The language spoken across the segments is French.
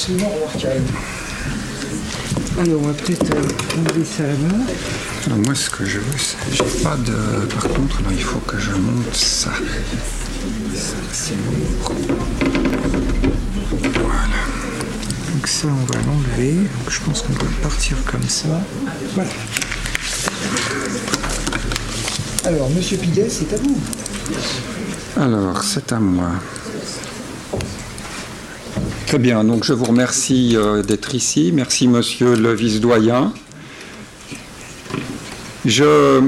absolument remarquable. Alors, on va peut-être euh, enlever ça là-bas. Alors moi, ce que je veux, c'est... J'ai pas de... Par contre, là, il faut que je monte ça. Ça, c'est lourd. Voilà. Donc ça, on va l'enlever. Donc je pense qu'on va partir comme ça. Voilà. Alors, Monsieur Piguet, c'est à vous. Alors, c'est à moi. Très bien, donc je vous remercie euh, d'être ici. Merci, monsieur le vice-doyen. Je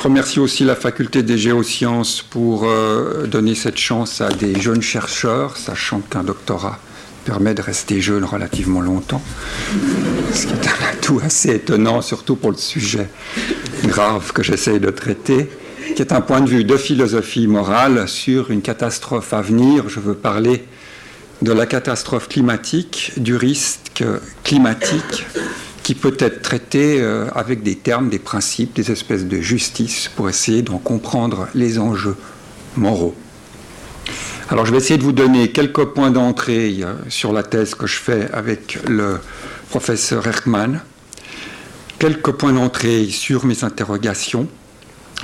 remercie aussi la faculté des géosciences pour euh, donner cette chance à des jeunes chercheurs, sachant qu'un doctorat permet de rester jeune relativement longtemps, ce qui est un atout assez étonnant, surtout pour le sujet grave que j'essaye de traiter, qui est un point de vue de philosophie morale sur une catastrophe à venir. Je veux parler de la catastrophe climatique, du risque climatique qui peut être traité euh, avec des termes, des principes, des espèces de justice pour essayer d'en comprendre les enjeux moraux. Alors je vais essayer de vous donner quelques points d'entrée euh, sur la thèse que je fais avec le professeur Erkman, quelques points d'entrée sur mes interrogations,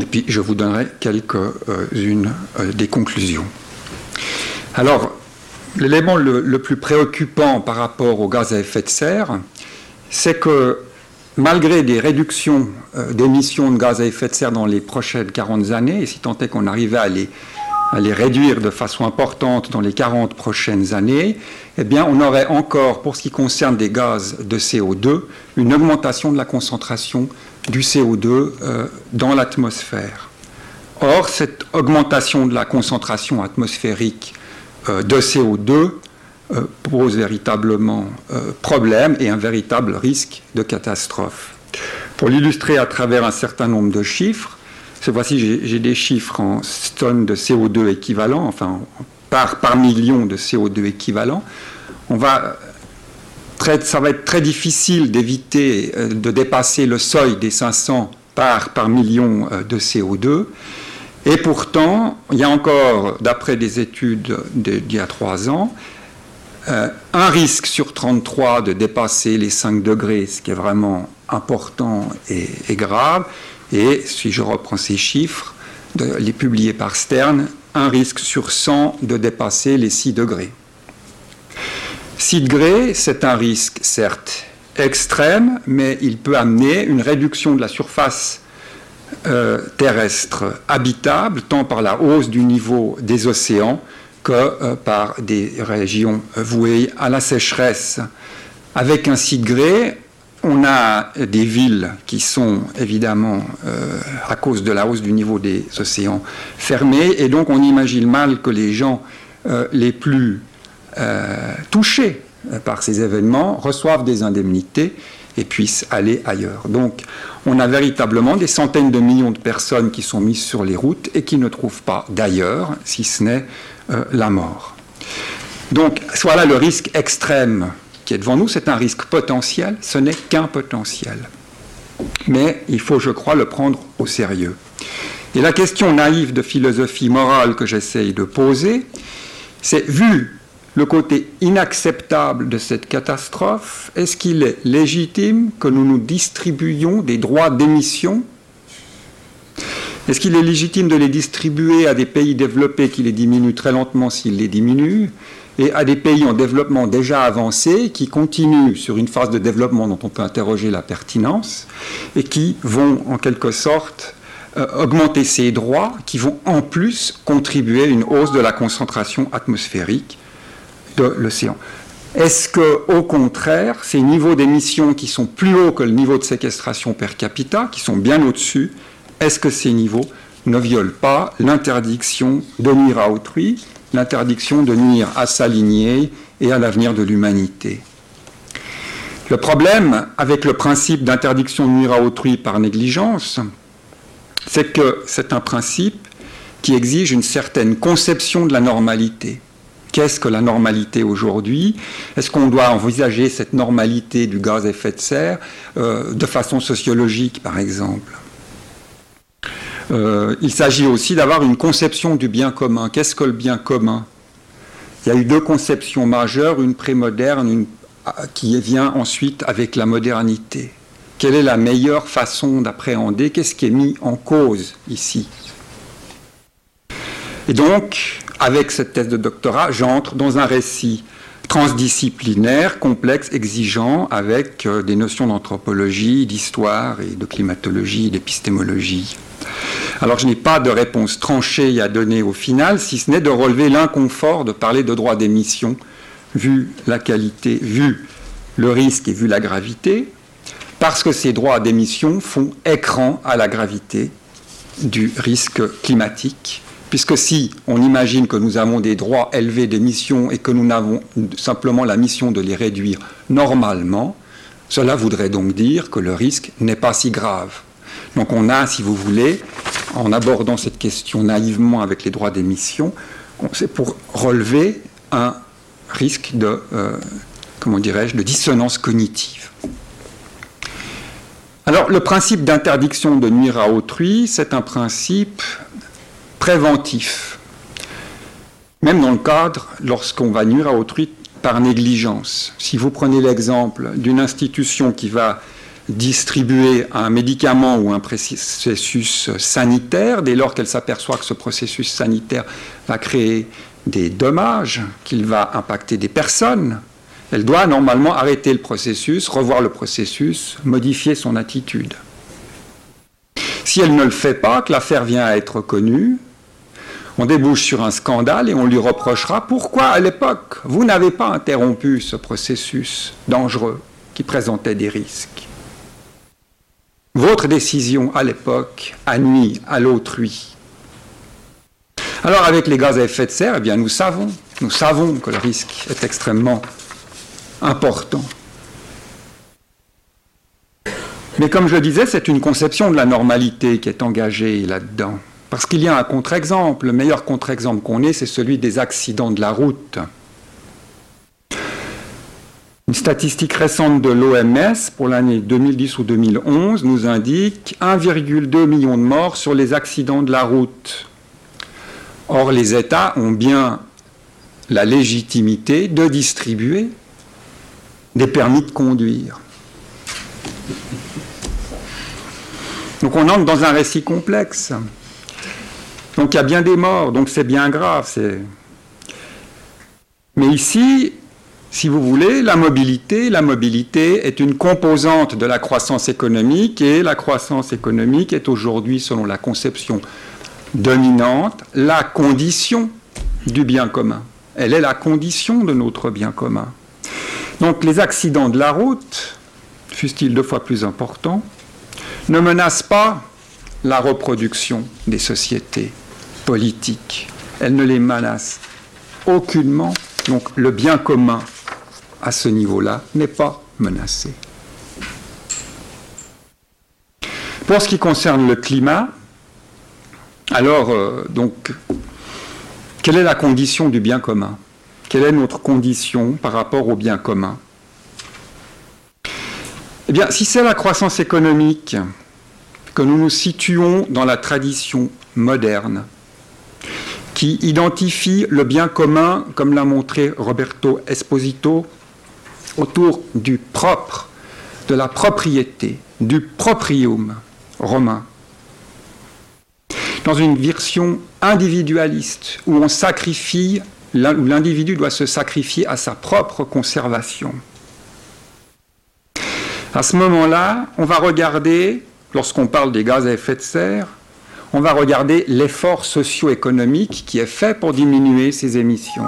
et puis je vous donnerai quelques-unes euh, des conclusions. Alors, L'élément le, plus préoccupant par rapport aux gaz à effet de serre, c'est que malgré des réductions euh, d'émissions de gaz à effet de serre dans les prochaines 40 années, et si tant est qu'on arrivait à les, réduire de façon importante dans les 40 prochaines années, eh bien, on aurait encore, pour ce qui concerne des gaz de CO2, une augmentation de la concentration du CO2 euh, dans l'atmosphère. Or, cette augmentation de la concentration atmosphérique de CO2 euh, pose véritablement euh, problème et un véritable risque de catastrophe. Pour l'illustrer à travers un certain nombre de chiffres, cette fois-ci j'ai des chiffres en tonnes de CO2 équivalent, enfin par, par million de CO2 équivalent. On va ça va être très difficile d'éviter de dépasser le seuil des 500 parts par million de CO2. Et pourtant, il y a encore, d'après des études d'il y a trois ans, euh, un risque sur 33 de dépasser les 5 degrés, ce qui est vraiment important et, grave. Et si je reprends ces chiffres, les publiés par Stern, un risque sur 100 de dépasser les 6 degrés. 6 degrés, c'est un risque certes extrême, mais il peut amener une réduction de la surface euh, terrestre habitable, tant par la hausse du niveau des océans que euh, par des régions vouées à la sécheresse. Avec un site gré, on a des villes qui sont évidemment, euh, à cause de la hausse du niveau des océans, fermées, et donc on imagine mal que les gens les plus touchés par ces événements reçoivent des indemnités et puissent aller ailleurs. Donc on a véritablement des centaines de millions de personnes qui sont mises sur les routes et qui ne trouvent pas d'ailleurs, si ce n'est euh, la mort. Donc voilà le risque extrême qui est devant nous, c'est un risque potentiel, ce n'est qu'un potentiel. Mais il faut, je crois, le prendre au sérieux. Et la question naïve de philosophie morale que j'essaye de poser, c'est vu le côté inacceptable de cette catastrophe, est-ce qu'il est légitime que nous nous distribuions des droits d'émission? Est-ce qu'il est légitime de les distribuer à des pays développés qui les diminuent très lentement s'ils les diminuent et à des pays en développement déjà avancé qui continuent sur une phase de développement dont on peut interroger la pertinence et qui vont en quelque sorte euh, augmenter ces droits qui vont en plus contribuer à une hausse de la concentration atmosphérique de l'océan. Est-ce que, au contraire, ces niveaux d'émissions qui sont plus hauts que le niveau de séquestration per capita, qui sont bien au-dessus, est-ce que ces niveaux ne violent pas l'interdiction de nuire à autrui, l'interdiction de nuire à sa lignée et à l'avenir de l'humanité? Le problème avec le principe d'interdiction de nuire à autrui par négligence, c'est que c'est un principe qui exige une certaine conception de la normalité. Qu'est-ce que la normalité aujourd'hui? Est-ce qu'on doit envisager cette normalité du gaz à effet de serre euh, de façon sociologique, par exemple? Euh, Il s'agit aussi d'avoir une conception du bien commun. Qu'est-ce que le bien commun? Il y a eu deux conceptions majeures, une prémoderne, une qui vient ensuite avec la modernité. Quelle est la meilleure façon d'appréhender? Qu'est-ce qui est mis en cause ici? Et donc, avec cette thèse de doctorat, j'entre dans un récit transdisciplinaire, complexe, exigeant, avec euh, des notions d'anthropologie, d'histoire et de climatologie, d'épistémologie. Alors je n'ai pas de réponse tranchée à donner au final, si ce n'est de relever l'inconfort de parler de droit d'émission, vu la qualité, vu le risque et vu la gravité, parce que ces droits d'émission font écran à la gravité du risque climatique. Puisque si on imagine que nous avons des droits élevés d'émission et que nous n'avons simplement la mission de les réduire normalement, cela voudrait donc dire que le risque n'est pas si grave. Donc on a, si vous voulez, en abordant cette question naïvement avec les droits d'émission, c'est pour relever un risque de, euh, comment dirais-je, de dissonance cognitive. Alors, le principe d'interdiction de nuire à autrui, c'est un principe préventif, même dans le cadre lorsqu'on va nuire à autrui par négligence. Si vous prenez l'exemple d'une institution qui va distribuer un médicament ou un processus sanitaire, dès lors qu'elle s'aperçoit que ce processus sanitaire va créer des dommages, qu'il va impacter des personnes, elle doit normalement arrêter le processus, revoir le processus, modifier son attitude. Si elle ne le fait pas, que l'affaire vient à être connue, on débouche sur un scandale et on lui reprochera pourquoi à l'époque vous n'avez pas interrompu ce processus dangereux qui présentait des risques. Votre décision à l'époque a nuit à l'autrui. Alors avec les gaz à effet de serre, eh bien nous savons, nous savons que le risque est extrêmement important. Mais comme je disais, c'est une conception de la normalité qui est engagée là-dedans. Parce qu'il y a un contre-exemple. Le meilleur contre-exemple qu'on ait, c'est celui des accidents de la route. Une statistique récente de l'OMS pour l'année 2010 ou 2011 nous indique 1,2 million de morts sur les accidents de la route. Or, les États ont bien la légitimité de distribuer des permis de conduire. Donc on entre dans un récit complexe. Donc il y a bien des morts, donc c'est bien grave. Mais ici, si vous voulez, la mobilité, la mobilité est une composante de la croissance économique et la croissance économique est aujourd'hui, selon la conception dominante, la condition du bien commun. Elle est la condition de notre bien commun. Donc les accidents de la route, fussent-ils deux fois plus importants, ne menacent pas la reproduction des sociétés politiques. Elles ne les menacent aucunement. Donc le bien commun à ce niveau-là n'est pas menacé. Pour ce qui concerne le climat, alors euh, donc, quelle est la condition du bien commun? Quelle est notre condition par rapport au bien commun? Eh bien, si c'est la croissance économique que nous nous situons dans la tradition moderne, qui identifie le bien commun, comme l'a montré Roberto Esposito, autour du propre, de la propriété, du proprium romain, dans une version individualiste où l'individu doit se sacrifier à sa propre conservation. À ce moment-là, on va regarder, lorsqu'on parle des gaz à effet de serre, on va regarder l'effort socio-économique qui est fait pour diminuer ces émissions.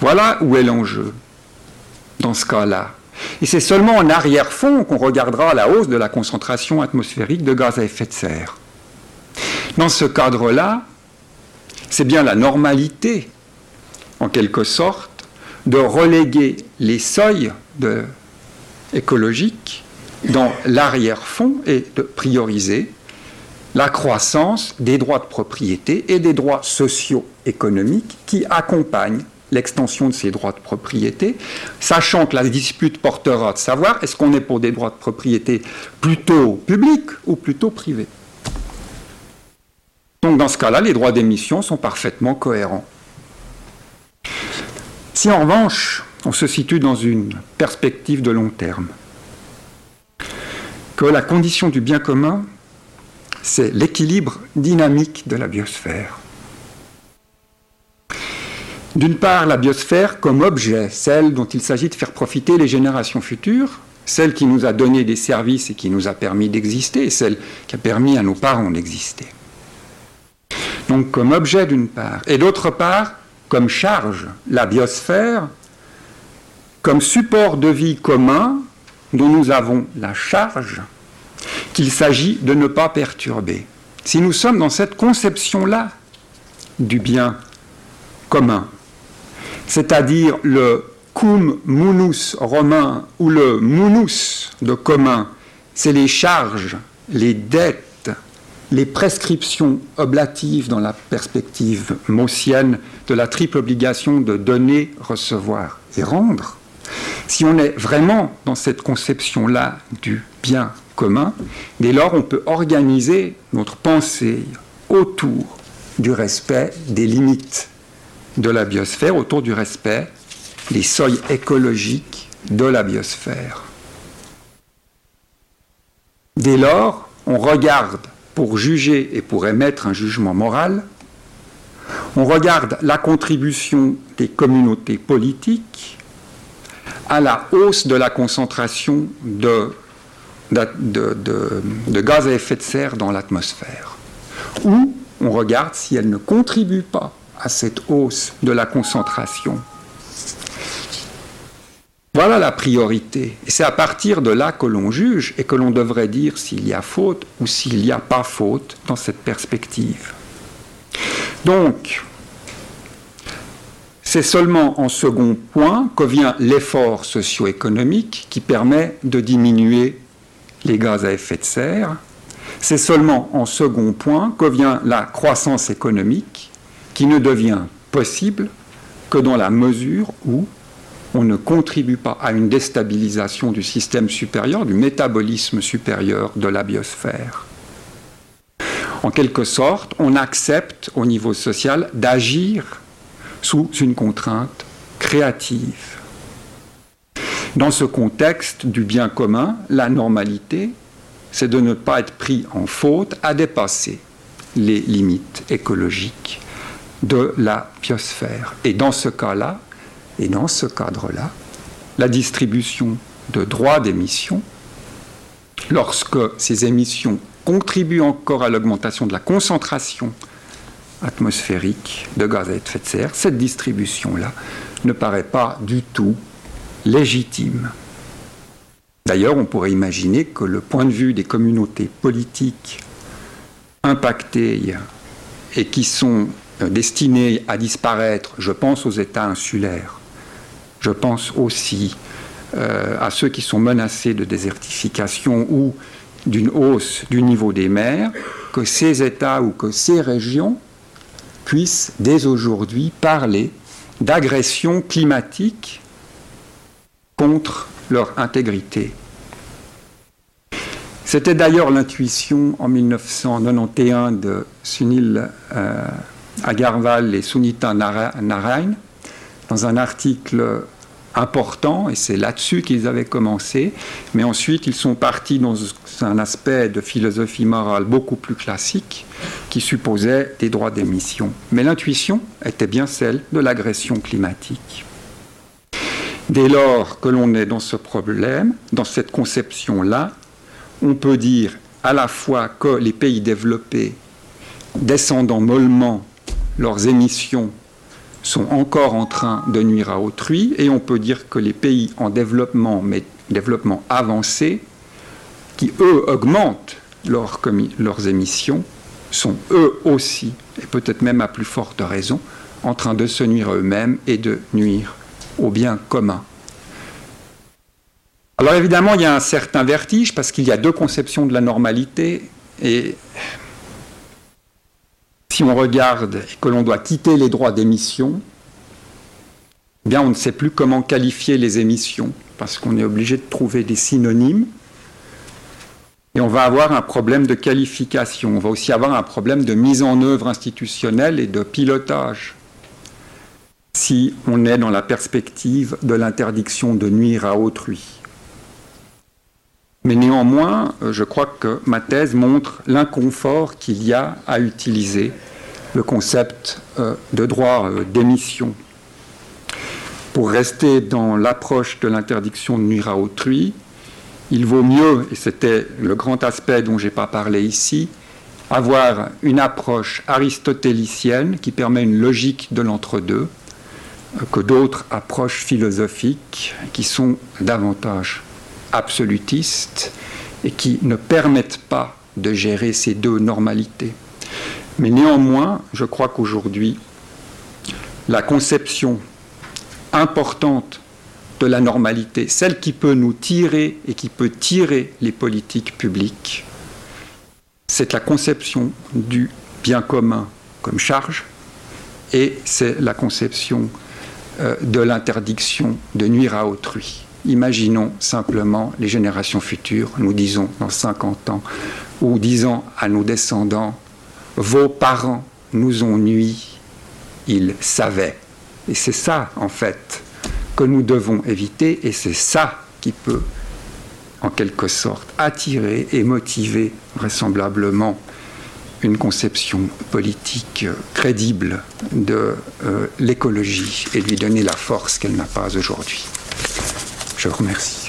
Voilà où est l'enjeu dans ce cas-là. Et c'est seulement en arrière-fond qu'on regardera la hausse de la concentration atmosphérique de gaz à effet de serre. Dans ce cadre-là, c'est bien la normalité, en quelque sorte, de reléguer les seuils écologiques dans l'arrière-fond et de prioriser la croissance des droits de propriété et des droits socio-économiques qui accompagnent l'extension de ces droits de propriété, sachant que la dispute portera de savoir est-ce qu'on est pour des droits de propriété plutôt publics ou plutôt privés. Donc dans ce cas-là, les droits d'émission sont parfaitement cohérents. Si en revanche, on se situe dans une perspective de long terme, que la condition du bien commun, c'est l'équilibre dynamique de la biosphère. D'une part, la biosphère comme objet, celle dont il s'agit de faire profiter les générations futures, celle qui nous a donné des services et qui nous a permis d'exister, celle qui a permis à nos parents d'exister. Donc comme objet d'une part, et d'autre part, comme charge, la biosphère, comme support de vie commun dont nous avons la charge qu'il s'agit de ne pas perturber. Si nous sommes dans cette conception-là du bien commun, c'est-à-dire le cum munus romain ou le munus de commun, c'est les charges, les dettes, les prescriptions oblatives dans la perspective maussienne de la triple obligation de donner, recevoir et rendre. Si on est vraiment dans cette conception-là du bien commun, dès lors on peut organiser notre pensée autour du respect des limites de la biosphère, autour du respect des seuils écologiques de la biosphère. Dès lors, on regarde pour juger et pour émettre un jugement moral, on regarde la contribution des communautés politiques à la hausse de la concentration de, de gaz à effet de serre dans l'atmosphère. Ou on regarde si elle ne contribue pas à cette hausse de la concentration. Voilà la priorité. C'est à partir de là que l'on juge et que l'on devrait dire s'il y a faute ou s'il n'y a pas faute dans cette perspective. Donc, c'est seulement en second point que vient l'effort socio-économique qui permet de diminuer les gaz à effet de serre. C'est seulement en second point que vient la croissance économique qui ne devient possible que dans la mesure où on ne contribue pas à une déstabilisation du système supérieur, du métabolisme supérieur de la biosphère. En quelque sorte, on accepte au niveau social d'agir sous une contrainte créative. Dans ce contexte du bien commun, la normalité, c'est de ne pas être pris en faute à dépasser les limites écologiques de la biosphère. Et dans ce cas-là, et dans ce cadre-là, la distribution de droits d'émission, lorsque ces émissions contribuent encore à l'augmentation de la concentration atmosphérique de gaz à effet de serre, cette distribution-là ne paraît pas du tout légitime. D'ailleurs, on pourrait imaginer que le point de vue des communautés politiques impactées et qui sont euh, destinés à disparaître, je pense aux États insulaires, je pense aussi euh, à ceux qui sont menacés de désertification ou d'une hausse du niveau des mers, que ces États ou que ces régions puissent dès aujourd'hui parler d'agression climatique contre leur intégrité. C'était d'ailleurs l'intuition en 1991 de Sunil euh, Agarwal et Sunita Narayan, dans un article important, et c'est là-dessus qu'ils avaient commencé, mais ensuite ils sont partis dans un aspect de philosophie morale beaucoup plus classique, qui supposait des droits d'émission. Mais l'intuition était bien celle de l'agression climatique. Dès lors que l'on est dans ce problème, dans cette conception-là, on peut dire à la fois que les pays développés, descendant mollement leurs émissions sont encore en train de nuire à autrui et on peut dire que les pays en développement, mais développement avancé, qui eux augmentent leurs émissions, sont eux aussi, et peut-être même à plus forte raison, en train de se nuire eux-mêmes et de nuire au bien commun. Alors évidemment, il y a un certain vertige parce qu'il y a deux conceptions de la normalité et si on regarde et que l'on doit quitter les droits d'émission, eh bien on ne sait plus comment qualifier les émissions, parce qu'on est obligé de trouver des synonymes. Et on va avoir un problème de qualification. On va aussi avoir un problème de mise en œuvre institutionnelle et de pilotage. Si on est dans la perspective de l'interdiction de nuire à autrui. Mais néanmoins, je crois que ma thèse montre l'inconfort qu'il y a à utiliser le concept euh, de droit euh, d'émission. Pour rester dans l'approche de l'interdiction de nuire à autrui, il vaut mieux, et c'était le grand aspect dont je n'ai pas parlé ici, avoir une approche aristotélicienne qui permet une logique de l'entre-deux euh, que d'autres approches philosophiques qui sont davantage absolutistes et qui ne permettent pas de gérer ces deux normalités. Mais néanmoins, je crois qu'aujourd'hui, la conception importante de la normalité, celle qui peut nous tirer et qui peut tirer les politiques publiques, c'est la conception du bien commun comme charge et c'est la conception de l'interdiction de nuire à autrui. Imaginons simplement les générations futures, nous disons dans 50 ans, ou disons à nos descendants, vos parents nous ont nui, ils savaient. Et c'est ça, en fait, que nous devons éviter, et c'est ça qui peut, en quelque sorte, attirer et motiver vraisemblablement une conception politique crédible de euh, l'écologie et lui donner la force qu'elle n'a pas aujourd'hui. Je vous remercie.